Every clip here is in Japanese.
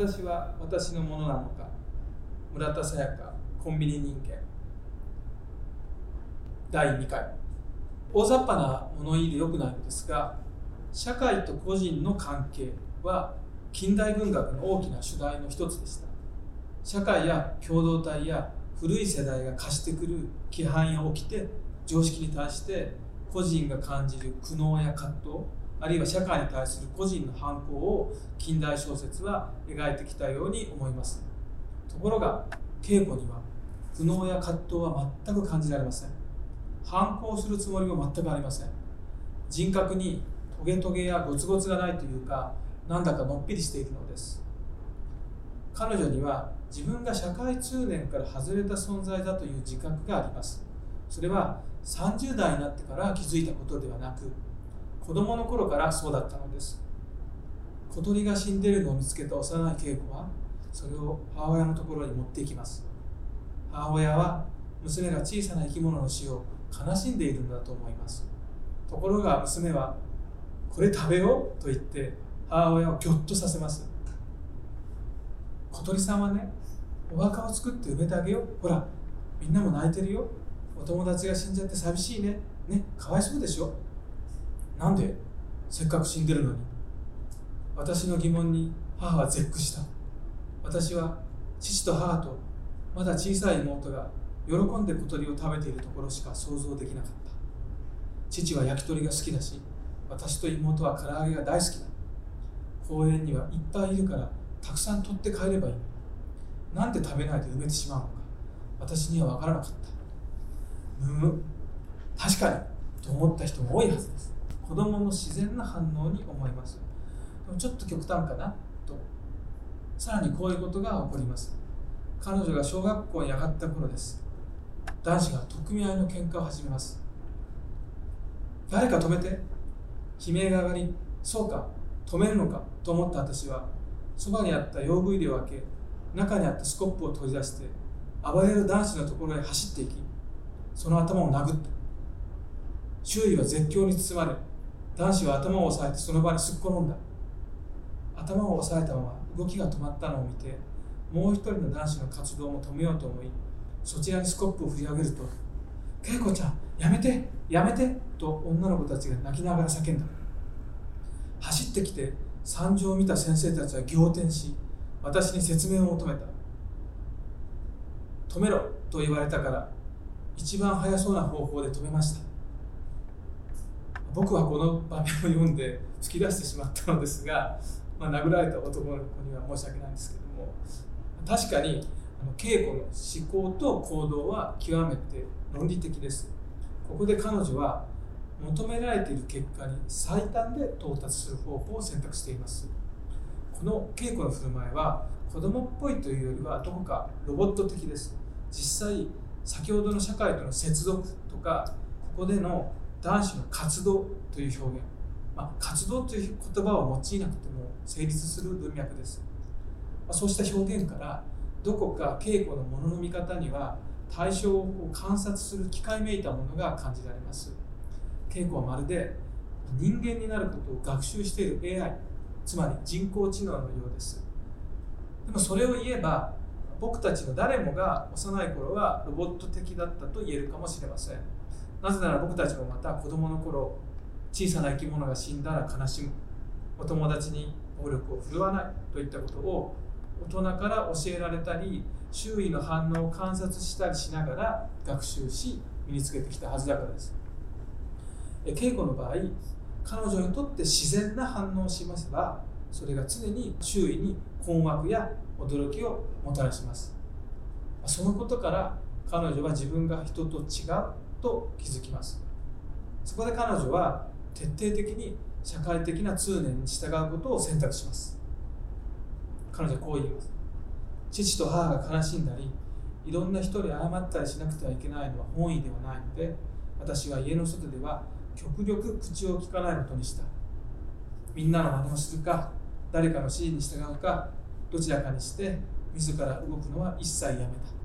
私は私のものなのか。村田沙耶香コンビニ人間。第2回。大雑把な物言いでよくないのですが社会と個人の関係は近代文学の大きな主題の一つでした。社会や共同体や古い世代が課してくる規範や起きて常識に対して個人が感じる苦悩や葛藤あるいは社会に対する個人の反抗を近代小説は描いてきたように思います。ところが稽古には苦悩や葛藤は全く感じられません。反抗するつもりも全くありません。人格にトゲトゲやゴツゴツがないというかなんだかのっぴりしているのです。彼女には自分が社会通念から外れた存在だという自覚があります。それは30代になってから気づいたことではなく子供の頃からそうだったのです。小鳥が死んでいるのを見つけた幼い稽古はそれを母親のところに持っていきます。母親は娘が小さな生き物の死を悲しんでいるんだと思います。ところが娘はこれ食べようと言って母親をぎょっとさせます小鳥さんはねお墓を作って埋めてあげよう。ほらみんなも泣いてるよ。お友達が死んじゃって寂しいね。ねかわいそうでしょ。なんでせっかく死んでるのに。私の疑問に母は絶句した。私は父と母とまだ小さい妹が喜んで小鳥を食べているところしか想像できなかった。父は焼き鳥が好きだし私と妹は唐揚げが大好きだ。公園にはいっぱいいるからたくさん取って帰ればいいなんで食べないで埋めてしまうのか私には分からなかった。むむ。確かにと思った人も多いはずです。子供の自然な反応に思います。でもちょっと極端かなと。さらにこういうことが起こります。彼女が小学校に上がった頃です。男子が匿名の喧嘩を始めます。誰か止めて。悲鳴が上がりそうか止めるのかと思った私はそばにあった用具入れを開け中にあったスコップを取り出して暴れる男子のところへ走っていきその頭を殴った。周囲は絶叫に包まれ男子は頭を押さえてその場にすっ転んだ。頭を押さえたまま動きが止まったのを見てもう一人の男子の活動も止めようと思いそちらにスコップを振り上げると「恵子ちゃんやめてやめて!」と女の子たちが泣きながら叫んだ。走ってきて惨状を見た先生たちは仰天し私に説明を求めた止めろと言われたから一番早そうな方法で止めました。僕はこの場面を読んで突き出してしまったのですが、まあ、殴られた男の子には申し訳ないんですけども確かに稽古の思考と行動は極めて論理的です。ここで彼女は求められている結果に最短で到達する方法を選択しています。この稽古の振る舞いは子供っぽいというよりはどこかロボット的です。実際先ほどの社会との接続とかここでの男子の活動という表現、まあ、活動という言葉を用いなくても成立する文脈です、まあ、そうした表現からどこか稽古のものの見方には対象を観察する機械めいたものが感じられます。稽古はまるで人間になることを学習している AI つまり人工知能のようです。でもそれを言えば僕たちの誰もが幼い頃はロボット的だったと言えるかもしれません。なぜなら僕たちもまた子供の頃小さな生き物が死んだら悲しむ。お友達に暴力を振るわないといったことを大人から教えられたり周囲の反応を観察したりしながら学習し身につけてきたはずだからです。稽古の場合彼女にとって自然な反応をしますばそれが常に周囲に困惑や驚きをもたらします。そのことから彼女は自分が人と違う。と気づきます。そこで彼女は徹底的に社会的な通念に従うことを選択します。彼女はこう言います父と母が悲しんだりいろんな人に謝ったりしなくてはいけないのは本意ではないので私は家の外では極力口を聞かないことにした。みんなの真似をするか誰かの指示に従うかどちらかにして自ら動くのは一切やめた。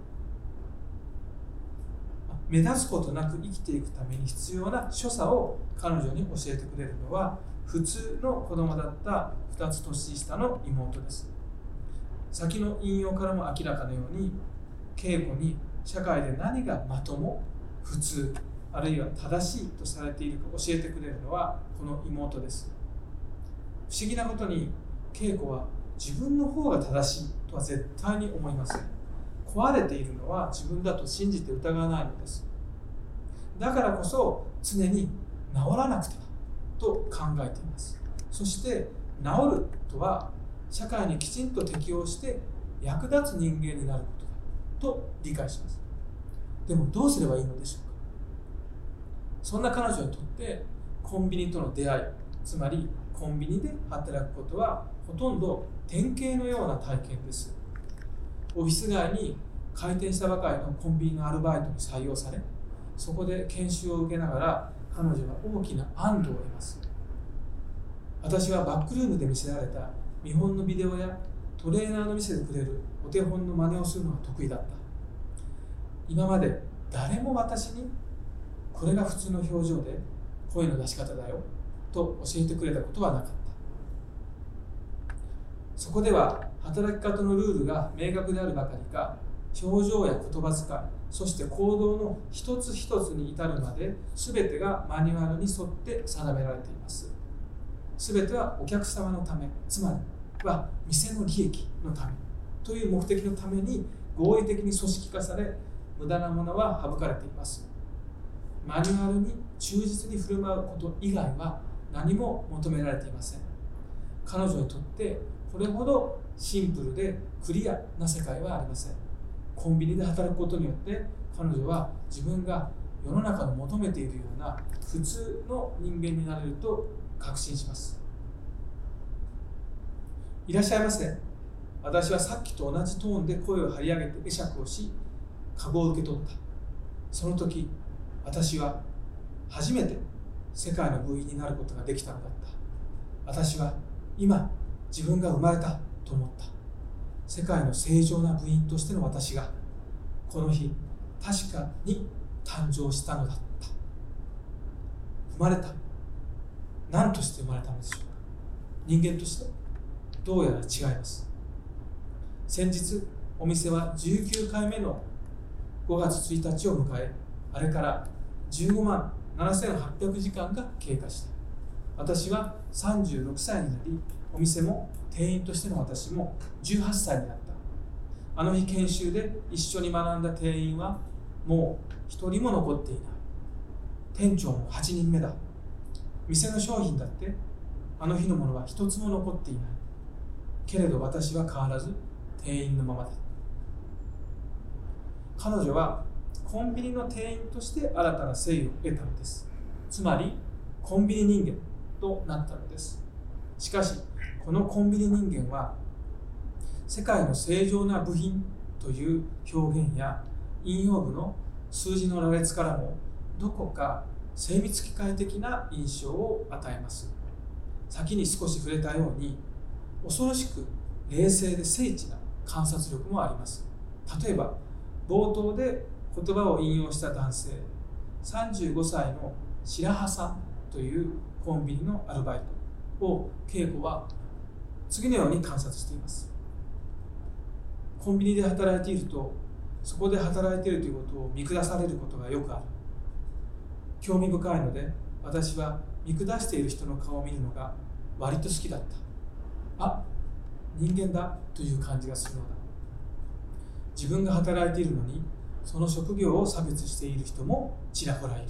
目立つことなく生きていくために必要な所作を彼女に教えてくれるのは普通の子供だった2つ年下の妹です。先の引用からも明らかなように稽古に社会で何がまとも普通あるいは正しいとされているか教えてくれるのはこの妹です。不思議なことに稽古は自分の方が正しいとは絶対に思いません。壊れているのは自分だと信じて疑わないのです。だからこそ常に治らなくてはと考えています。そして治るとは社会にきちんと適応して役立つ人間になることだと理解します。でもどうすればいいのでしょうか。そんな彼女にとってコンビニとの出会いつまりコンビニで働くことはほとんど典型のような体験です。オフィス街に開店したばかりのコンビニのアルバイトに採用されそこで研修を受けながら彼女は大きな安堵を得ます。私はバックルームで見せられた見本のビデオやトレーナーの見せてくれるお手本の真似をするのが得意だった。今まで誰も私にこれが普通の表情で声の出し方だよと教えてくれたことはなかった。そこでは働き方のルールが明確であるばかりか表情や言葉遣いそして行動の一つ一つに至るまで全てがマニュアルに沿って定められています。全てはお客様のためつまりは店の利益のためという目的のために合理的に組織化され無駄なものは省かれています。マニュアルに忠実に振る舞うこと以外は何も求められていません。彼女にとってこれほどシンプルでクリアな世界はありません。コンビニで働くことによって彼女は自分が世の中の求めているような普通の人間になれると確信します。いらっしゃいませ。私はさっきと同じトーンで声を張り上げて会釈をしカゴを受け取った。その時私は初めて世界の部員になることができたのだった。私は今自分が生まれたと思った。世界の正常な部員としての私がこの日確かに誕生したのだった。生まれた。何として生まれたのでしょうか。人間としてどうやら違います。先日お店は19回目の5月1日を迎えあれから15万7800時間が経過した。私は36歳になりお店も店員としての私も18歳になった。あの日研修で一緒に学んだ店員はもう一人も残っていない。店長も8人目だ。店の商品だってあの日のものは一つも残っていない。けれど私は変わらず店員のままだ彼女はコンビニの店員として新たな誠意を得たのです。つまりコンビニ人間となったのです。しかしこのコンビニ人間は世界の正常な部品という表現や引用部の数字の羅列からもどこか精密機械的な印象を与えます。先に少し触れたように恐ろしく冷静で精緻な観察力もあります。例えば冒頭で言葉を引用した男性35歳の白羽さんというコンビニのアルバイトを恵子は次のように観察しています。コンビニで働いているとそこで働いているということを見下されることがよくある。興味深いので私は見下している人の顔を見るのが割と好きだった。あ人間だという感じがするのだ。自分が働いているのにその職業を差別している人もちらほらいる。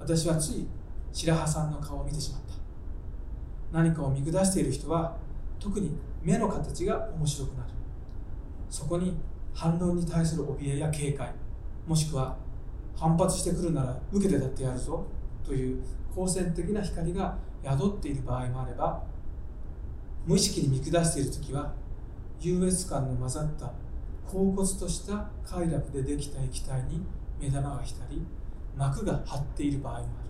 私はつい白羽さんの顔を見てしまった。何かを見下している人は特に目の形が面白くなる。そこに反論に対する怯えや警戒もしくは反発してくるなら受けてだってやるぞという好戦的な光が宿っている場合もあれば無意識に見下している時は優越感の混ざった恍惚とした快楽でできた液体に目玉が浸り膜が張っている場合もある。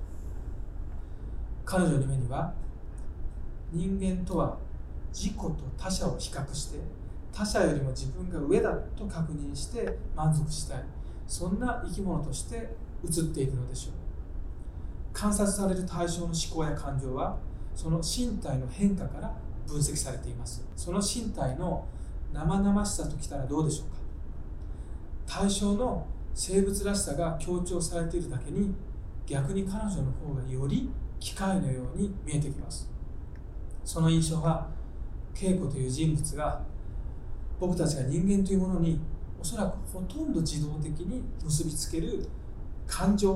彼女の目には人間とは自己と他者を比較して他者よりも自分が上だと確認して満足したい。そんな生き物として映っているのでしょう。観察される対象の思考や感情はその身体の変化から分析されています。その身体の生々しさときたらどうでしょうか。対象の生物らしさが強調されているだけに逆に彼女の方がより機械のように見えてきます。その印象は恵子という人物が僕たちが人間というものにおそらくほとんど自動的に結びつける感情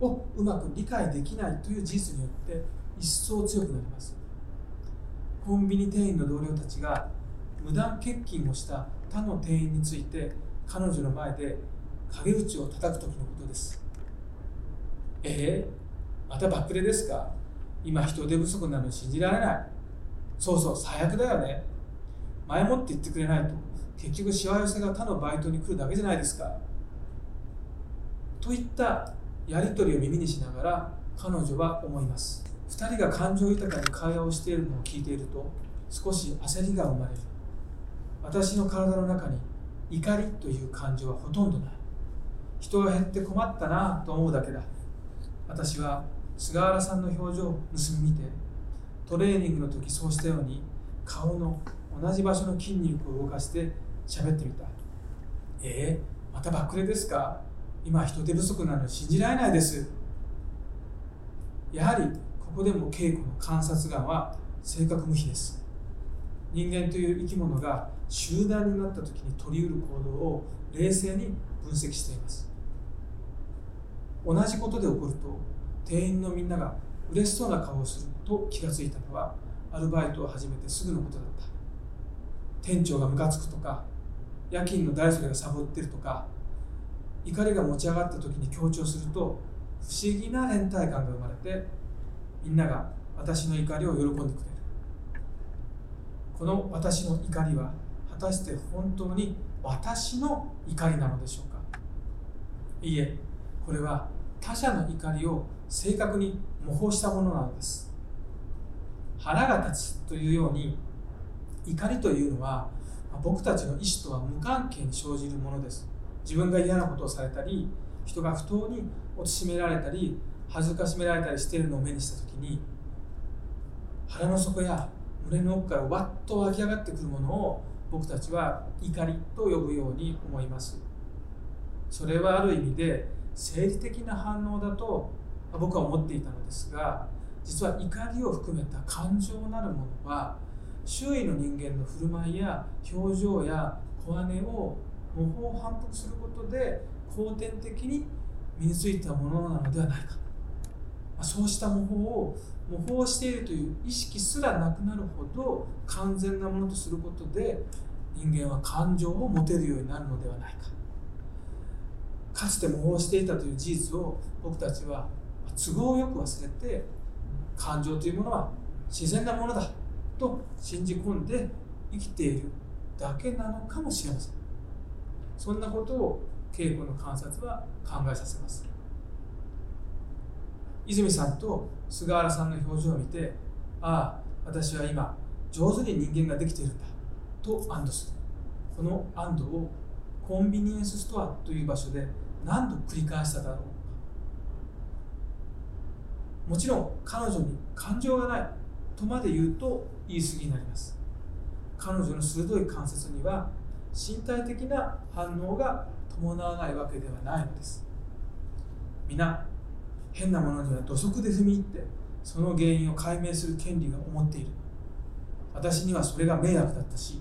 をうまく理解できないという事実によって一層強くなります。コンビニ店員の同僚たちが無断欠勤をした他の店員について彼女の前で陰口を叩く時のことです。えー、またバックレですか？今人手不足なのに信じられない。そうそう最悪だよね。前もって言ってくれないと。結局しわ寄せが他のバイトに来るだけじゃないですか。といったやり取りを耳にしながら彼女は思います。2人が感情豊かに会話をしているのを聞いていると少し焦りが生まれる。私の体の中に怒りという感情はほとんどない。人が減って困ったなと思うだけだ。私は菅原さんの表情を盗み見てトレーニングの時そうしたように顔の同じ場所の筋肉を動かして喋ってみたえー、またバックレですか？今人手不足なの信じられないです。やはりここでも稽古の観察眼は性格無比です。人間という生き物が集団になった時に取りうる行動を冷静に分析しています。同じことで起こると店員のみんなが嬉しそうな顔をすると気がついたのはアルバイトを始めてすぐのことだった。店長がムカつくとか夜勤の誰それがサボってるとか怒りが持ち上がった時に強調すると不思議な連帯感が生まれてみんなが私の怒りを喜んでくれる。この私の怒りは果たして本当に私の怒りなのでしょうか？いいえこれは他者の怒りを正確に模倣したものなのです。腹が立つというように怒りというのは僕たちの意思とは無関係に生じるものです。自分が嫌なことをされたり人が不当に貶められたり恥ずかしめられたりしているのを目にした時に腹の底や胸の奥からわっと湧き上がってくるものを僕たちは怒りと呼ぶように思います。それはある意味で政治的な反応だと僕は思っていたのですが実は怒りを含めた感情なるものは周囲の人間の振る舞いや表情や小姉を模倣反復することで後天的に身についたものなのではないかそうした模倣を模倣しているという意識すらなくなるほど完全なものとすることで人間は感情を持てるようになるのではないか。かつて模倣していたという事実を僕たちは都合よく忘れて感情というものは自然なものだと信じ込んで生きているだけなのかもしれません。そんなことを稽古の観察は考えさせます。泉さんと菅原さんの表情を見てああ私は今上手に人間ができているんだと安堵する。この安堵をコンビニエンスストアという場所で何度繰り返しただろう。もちろん彼女に感情がないとまで言うと言い過ぎになります。彼女の鋭い関節には身体的な反応が伴わないわけではないのです。皆変なものには土足で踏み入ってその原因を解明する権利が思っている。私にはそれが迷惑だったし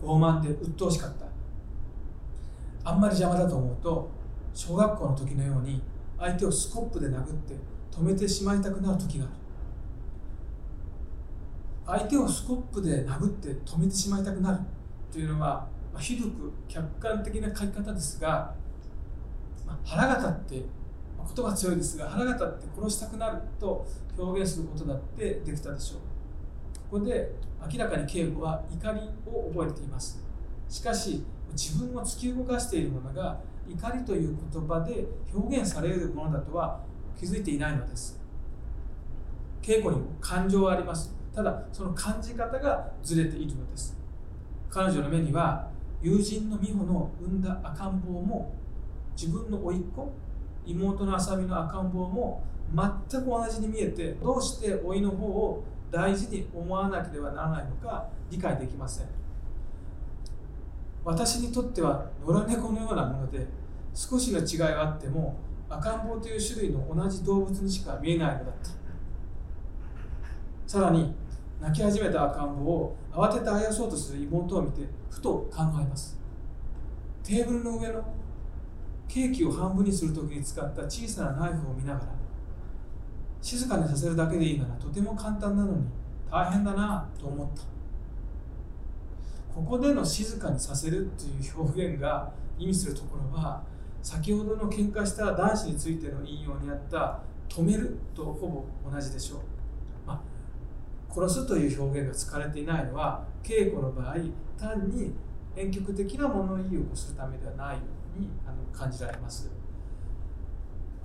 傲慢で鬱陶しかった。あんまり邪魔だと思うと小学校の時のように相手をスコップで殴って止めてしまいたくなる時がある。相手をスコップで殴って止めてしまいたくなるというのは、まあ、ひどく客観的な書き方ですが、まあ、腹が立ってま言葉強いですが腹が立って殺したくなると表現することだってできたでしょう。ここで明らかに敬語は怒りを覚えています。しかし自分を突き動かしているものが怒りという言葉で表現されるものだとは気づいていないのです。稽古にも感情はあります。ただその感じ方がずれているのです。彼女の目には友人の美穂の産んだ赤ん坊も自分の甥っ子妹の浅見の赤ん坊も全く同じに見えてどうして老いの方を大事に思わなければならないのか理解できません。私にとっては野良猫のようなもので少しの違いがあっても赤ん坊という種類の同じ動物にしか見えないのだった。さらに泣き始めた赤ん坊を慌ててあやそうとする妹を見てふと考えます。テーブルの上のケーキを半分にするときに使った小さなナイフを見ながら静かにさせるだけでいいならとても簡単なのに大変だなと思った。ここでの静かにさせるという表現が意味するところは先ほどの喧嘩した男子についての引用にあった止めるとほぼ同じでしょう、まあ、殺すという表現が使われていないのは稽古の場合単に婉曲的な物言いを起こすためではないようにあの感じられます。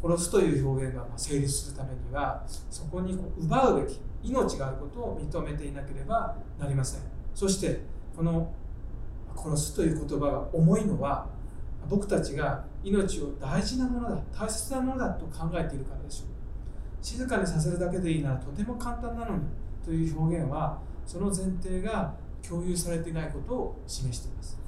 殺すという表現が成立するためにはそこに奪うべき命があることを認めていなければなりません。そしてこの殺すという言葉が重いのは僕たちが命を大事なものだ大切なものだと考えているからでしょう。静かにさせるだけでいいならとても簡単なのにという表現はその前提が共有されていないことを示しています。